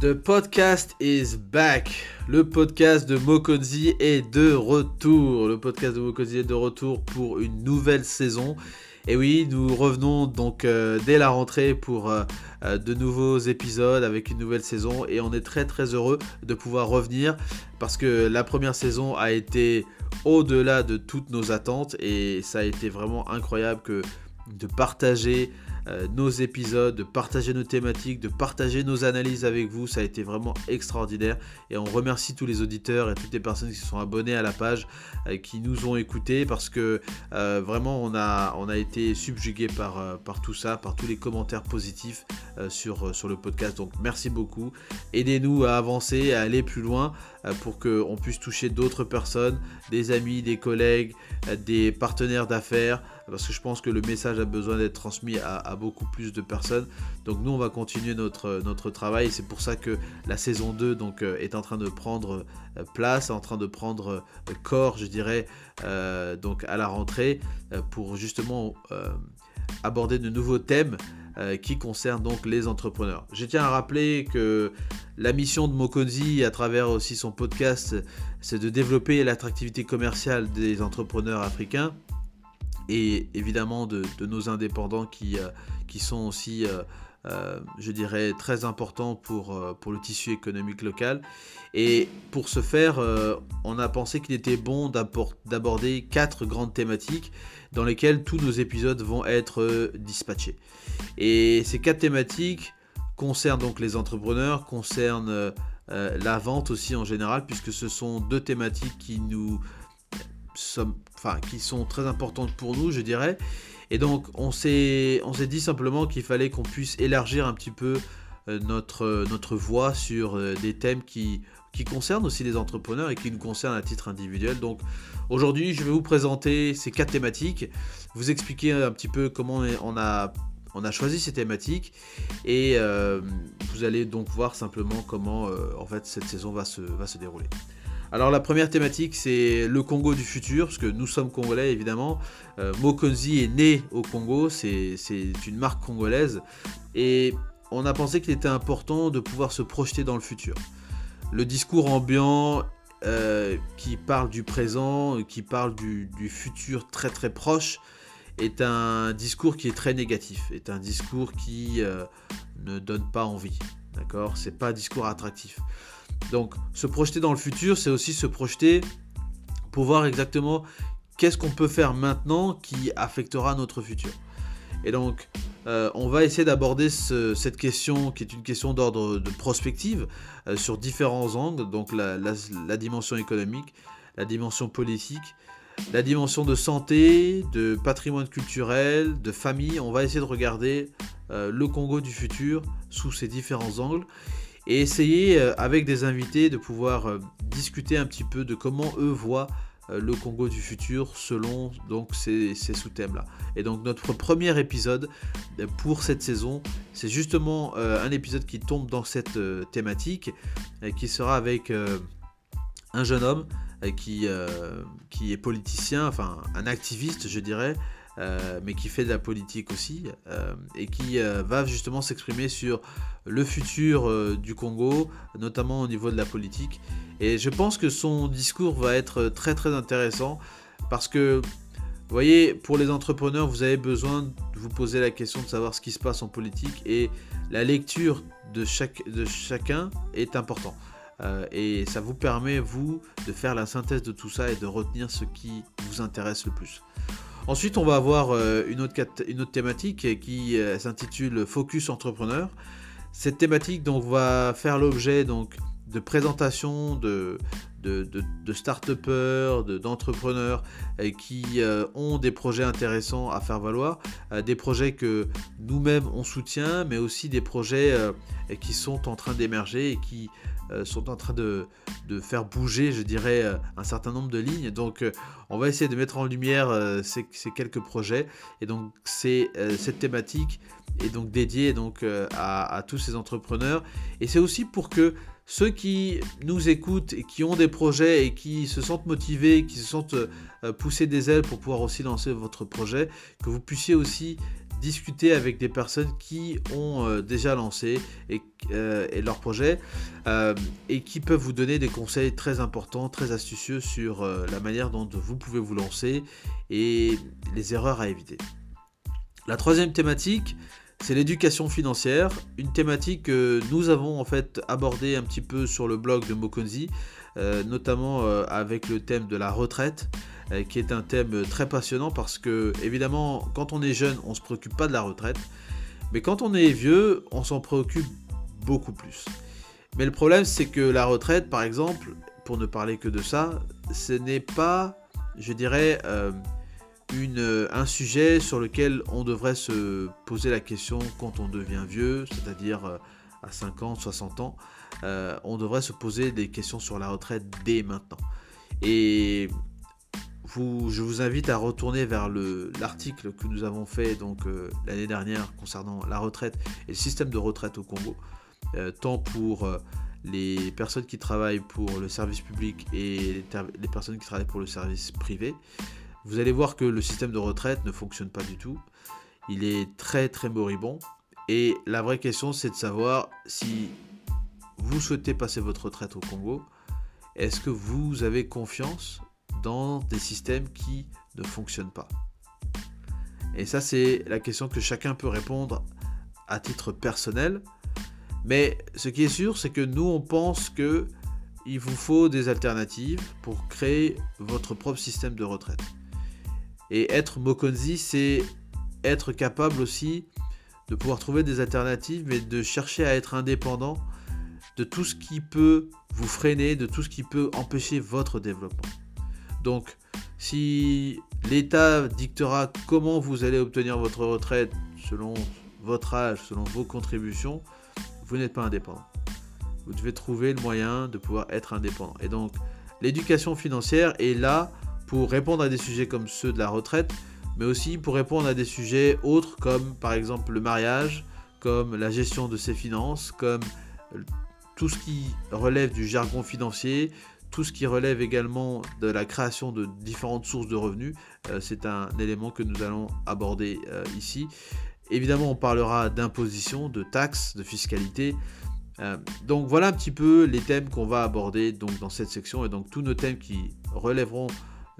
The podcast is back. Le podcast de Mokonzi est de retour. Le podcast de Mokonzi est de retour pour une nouvelle saison. Et oui, nous revenons donc euh, dès la rentrée pour euh, euh, de nouveaux épisodes avec une nouvelle saison. Et on est très très heureux de pouvoir revenir parce que la première saison a été au-delà de toutes nos attentes et ça a été vraiment incroyable de partager nos épisodes, de partager nos thématiques, de partager nos analyses avec vous. Ça a été vraiment extraordinaire. Et on remercie tous les auditeurs et toutes les personnes qui sont abonnés à la page, euh, qui nous ont écoutés, parce que euh, vraiment on a, été subjugué par, tout ça, par tous les commentaires positifs sur, sur le podcast. Donc merci beaucoup. Aidez-nous à avancer, à aller plus loin pour qu'on puisse toucher d'autres personnes, des amis, des collègues, des partenaires d'affaires parce que je pense que le message a besoin d'être transmis à, beaucoup plus de personnes. Donc nous, on va continuer notre, notre travail. C'est pour ça que la saison 2 donc, euh, est en train de prendre euh, place, en train de prendre euh, corps, je dirais, donc à la rentrée, pour justement aborder de nouveaux thèmes qui concernent donc les entrepreneurs. Je tiens à rappeler que la mission de Mokonzi, à travers aussi son podcast, c'est de développer l'attractivité commerciale des entrepreneurs africains et évidemment de, nos indépendants qui, euh, qui sont aussi, euh, euh, je dirais, très importants pour, pour le tissu économique local. Et pour ce faire, on a pensé qu'il était bon d'aborder quatre grandes thématiques dans lesquelles tous nos épisodes vont être dispatchés. Et ces quatre thématiques concernent donc les entrepreneurs, concernent la vente aussi en général, puisque ce sont deux thématiques qui nous enfin, qui sont très importantes pour nous, je dirais. Et donc, on s'est, on s'est dit simplement qu'il fallait qu'on puisse élargir un petit peu euh, notre, notre voix sur euh, des thèmes qui, qui concernent aussi les entrepreneurs et qui nous concernent à titre individuel. Donc, aujourd'hui, je vais vous présenter ces quatre thématiques, vous expliquer un petit peu comment on a on a choisi ces thématiques et euh, vous allez donc voir simplement comment en fait cette saison va se, va se dérouler. Alors la première thématique c'est le Congo du futur, parce que nous sommes congolais évidemment. Euh, Mokonzi est né au Congo, c'est une marque congolaise. Et on a pensé qu'il était important de pouvoir se projeter dans le futur. Le discours ambiant euh, qui parle du présent, qui parle du, futur très très proche, est un discours qui est très négatif, est un discours qui euh, ne donne pas envie. D'accord? C'est pas un discours attractif. Donc, se projeter dans le futur, c'est aussi se projeter pour voir exactement qu'est-ce qu'on peut faire maintenant qui affectera notre futur. Et donc, euh, on va essayer d'aborder cette question qui est une question d'ordre de prospective euh, sur différents angles, donc la, dimension économique, la dimension politique, la dimension de santé, de patrimoine culturel, de famille. On va essayer de regarder euh, le Congo du futur sous ces différents angles et essayer euh, avec des invités de pouvoir euh, discuter un petit peu de comment eux voient euh, le Congo du futur selon donc ces, sous-thèmes là. Et donc notre premier épisode pour cette saison, c'est justement un épisode qui tombe dans cette thématique qui sera avec un jeune homme qui, qui est politicien, enfin un activiste je dirais, euh, mais qui fait de la politique aussi, euh, et qui euh, va justement s'exprimer sur le futur du Congo, notamment au niveau de la politique. Et je pense que son discours va être très très intéressant, parce que, vous voyez, pour les entrepreneurs, vous avez besoin de vous poser la question de savoir ce qui se passe en politique, et la lecture de, chaque, de chacun est important. et ça vous permet, vous, de faire la synthèse de tout ça et de retenir ce qui vous intéresse le plus. Ensuite, on va avoir euh, une, autre, une autre thématique qui euh, s'intitule Focus Entrepreneur. Cette thématique donc, va faire l'objet de présentations de, de, de, start-upers, d'entrepreneurs euh, qui ont des projets intéressants à faire valoir, des projets que nous-mêmes on soutient, mais aussi des projets qui sont en train d'émerger et qui euh, sont en train de, faire bouger, je dirais, euh, un certain nombre de lignes. Donc, euh, on va essayer de mettre en lumière ces, quelques projets. Et donc, c'est cette thématique est donc dédiée donc à, tous ces entrepreneurs. Et c'est aussi pour que ceux qui nous écoutent et qui ont des projets et qui se sentent motivés, qui se sentent pousser des ailes pour pouvoir aussi lancer votre projet, que vous puissiez aussi discuter avec des personnes qui ont euh, déjà lancé et, leur projet et qui peuvent vous donner des conseils très importants, très astucieux sur la manière dont vous pouvez vous lancer et les erreurs à éviter. La troisième thématique, c'est l'éducation financière, une thématique que nous avons en fait abordée un petit peu sur le blog de Mokonzi, euh, notamment euh, avec le thème de la retraite, euh, qui est un thème très passionnant parce que évidemment quand on est jeune on ne se préoccupe pas de la retraite, mais quand on est vieux on s'en préoccupe beaucoup plus. Mais le problème c'est que la retraite par exemple, pour ne parler que de ça, ce n'est pas, je dirais, une, un sujet sur lequel on devrait se poser la question quand on devient vieux, c'est-à-dire euh, à 50, 60 ans, euh, on devrait se poser des questions sur la retraite dès maintenant. Et je vous invite à retourner vers l'article que nous avons fait donc euh, l'année dernière concernant la retraite et le système de retraite au Congo, tant pour les personnes qui travaillent pour le service public et les personnes qui travaillent pour le service privé. Vous allez voir que le système de retraite ne fonctionne pas du tout. Il est très très moribond. Et la vraie question, c'est de savoir si vous souhaitez passer votre retraite au Congo, est-ce que vous avez confiance dans des systèmes qui ne fonctionnent pas Et ça, c'est la question que chacun peut répondre à titre personnel. Mais ce qui est sûr, c'est que nous, on pense que il vous faut des alternatives pour créer votre propre système de retraite. Et être Mokonzi, c'est être capable aussi de pouvoir trouver des alternatives, mais de chercher à être indépendant de tout ce qui peut vous freiner, de tout ce qui peut empêcher votre développement. Donc, si l'État dictera comment vous allez obtenir votre retraite selon votre âge, selon vos contributions, vous n'êtes pas indépendant. Vous devez trouver le moyen de pouvoir être indépendant. Et donc, l'éducation financière est là pour répondre à des sujets comme ceux de la retraite, mais aussi pour répondre à des sujets autres comme par exemple le mariage, comme la gestion de ses finances, comme euh, tout ce qui relève du jargon financier, tout ce qui relève également de la création de différentes sources de revenus. Euh, c'est un élément que nous allons aborder euh, ici. Évidemment, on parlera d'imposition, de taxes, de fiscalité. donc voilà un petit peu les thèmes qu'on va aborder donc, dans cette section et donc tous nos thèmes qui relèveront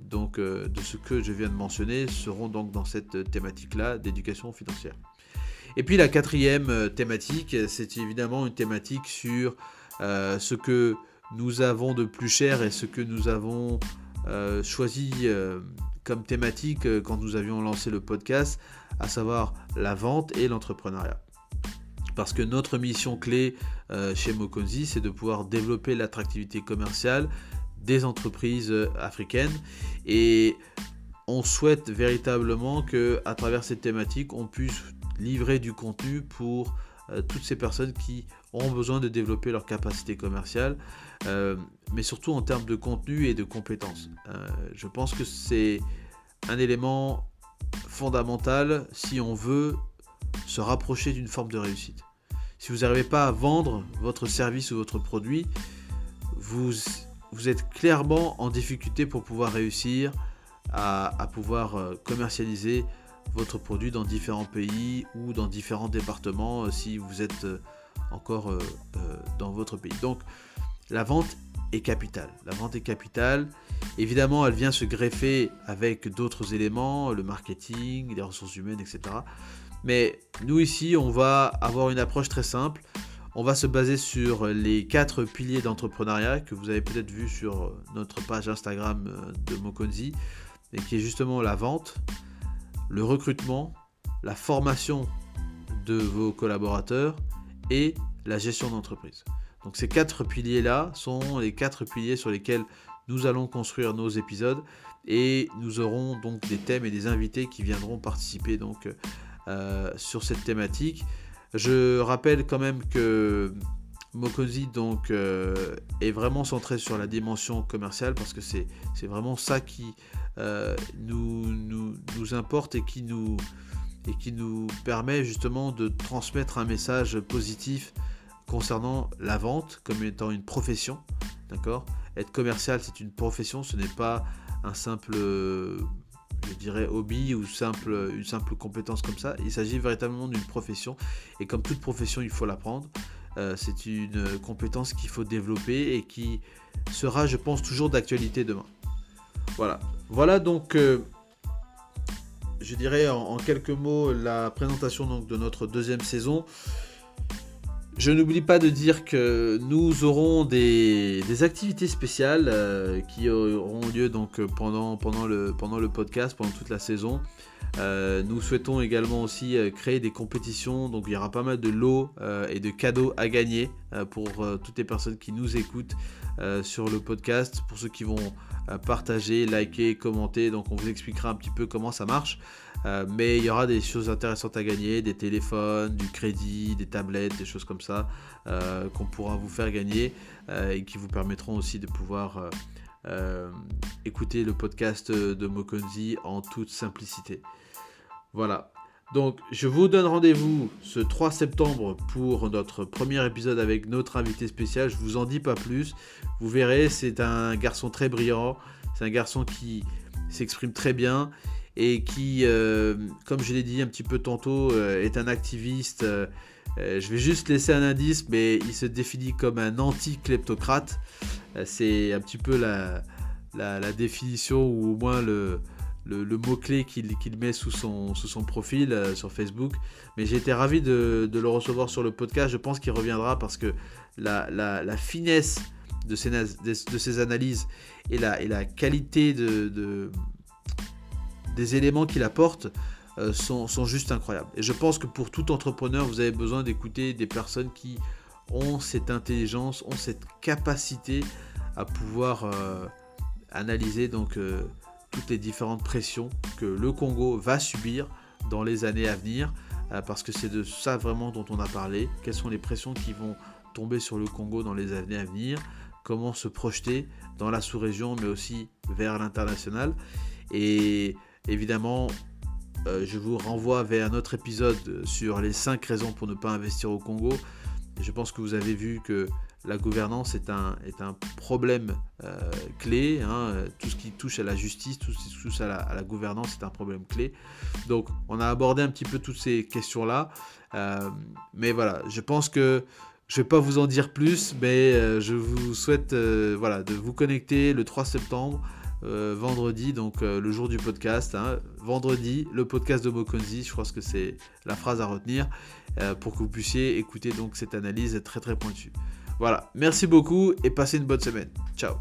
donc, euh, de ce que je viens de mentionner seront donc dans cette thématique-là d'éducation financière. Et puis la quatrième euh, thématique, c'est évidemment une thématique sur euh, ce que nous avons de plus cher et ce que nous avons choisi comme thématique quand nous avions lancé le podcast, à savoir la vente et l'entrepreneuriat. Parce que notre mission clé chez Mokonzi, c'est de pouvoir développer l'attractivité commerciale des entreprises euh, africaines et on souhaite véritablement que à travers cette thématique on puisse livrer du contenu pour euh, toutes ces personnes qui ont besoin de développer leur capacité commerciale, euh, mais surtout en termes de contenu et de compétences. je pense que c'est un élément fondamental si on veut se rapprocher d'une forme de réussite. Si vous n'arrivez pas à vendre votre service ou votre produit, vous vous êtes clairement en difficulté pour pouvoir réussir à, pouvoir euh, commercialiser votre produit dans différents pays ou dans différents départements euh, si vous êtes euh, encore dans votre pays. Donc la vente est capitale. La vente est capitale. Évidemment, elle vient se greffer avec d'autres éléments, le marketing, les ressources humaines, etc. Mais nous ici, on va avoir une approche très simple. On va se baser sur les quatre piliers d'entrepreneuriat que vous avez peut-être vu sur notre page Instagram euh, de Mokonzi, et qui est justement la vente, le recrutement, la formation de vos collaborateurs et la gestion d'entreprise. Donc ces quatre piliers-là sont les quatre piliers sur lesquels nous allons construire nos épisodes et nous aurons donc des thèmes et des invités qui viendront participer donc euh, sur cette thématique. Je rappelle quand même que Mokozi donc, euh, est vraiment centré sur la dimension commerciale parce que c'est vraiment ça qui euh, nous, nous, importe et qui nous, et qui nous permet justement de transmettre un message positif concernant la vente comme étant une profession. D'accord? Être commercial, c'est une profession, ce n'est pas un simple, je dirais, hobby ou simple, une simple compétence comme ça. Il s'agit véritablement d'une profession. Et comme toute profession, il faut l'apprendre. c'est une compétence qu'il faut développer et qui sera, je pense, toujours d'actualité demain. Voilà. Voilà donc je dirais en, quelques mots la présentation donc, de notre deuxième saison. Je n'oublie pas de dire que nous aurons des, activités spéciales euh, qui auront lieu pendant le podcast, pendant toute la saison. Euh, nous souhaitons également aussi euh, créer des compétitions, donc il y aura pas mal de lots et de cadeaux à gagner pour toutes les personnes qui nous écoutent sur le podcast, pour ceux qui vont partager, liker, commenter. Donc on vous expliquera un petit peu comment ça marche. Euh, mais il y aura des choses intéressantes à gagner, des téléphones, du crédit, des tablettes, des choses comme ça euh, qu'on pourra vous faire gagner euh, et qui vous permettront aussi de pouvoir écouter le podcast de Mokonzi en toute simplicité. Voilà. Donc, je vous donne rendez-vous ce 3 septembre pour notre premier épisode avec notre invité spécial. Je vous en dis pas plus. Vous verrez, c'est un garçon très brillant. C'est un garçon qui s'exprime très bien et qui, euh, comme je l'ai dit un petit peu tantôt, euh, est un activiste. Euh, je vais juste laisser un indice, mais il se définit comme un anti-kleptocrate. C'est un petit peu la, la, définition ou au moins le, le, mot-clé qu'il met sous son, sous son profil euh, sur Facebook. Mais j'ai été ravi de, le recevoir sur le podcast. Je pense qu'il reviendra parce que la, la, finesse de ses, de, ses, analyses et la, et la qualité de, des éléments qu'il apporte euh, sont, sont, juste incroyables. Et je pense que pour tout entrepreneur, vous avez besoin d'écouter des personnes qui ont cette intelligence, ont cette capacité à pouvoir euh, analyser donc toutes les différentes pressions que le Congo va subir dans les années à venir, euh, parce que c'est de ça vraiment dont on a parlé. Quelles sont les pressions qui vont tomber sur le Congo dans les années à venir? Comment se projeter dans la sous-région, mais aussi vers l'international? Et évidemment, euh, je vous renvoie vers un autre épisode sur les 5 raisons pour ne pas investir au Congo. Je pense que vous avez vu que la gouvernance est un, problème euh, clé. Hein. Tout ce qui touche à la justice, tout ce qui touche à la, gouvernance est un problème clé. Donc on a abordé un petit peu toutes ces questions-là. Euh, mais voilà, je pense que je ne vais pas vous en dire plus, mais euh, je vous souhaite voilà, de vous connecter le 3 septembre. vendredi, donc le jour du podcast. Hein. vendredi, le podcast de Mokonzi, je crois que c'est la phrase à retenir, pour que vous puissiez écouter donc cette analyse très très pointue. Voilà, merci beaucoup et passez une bonne semaine. Ciao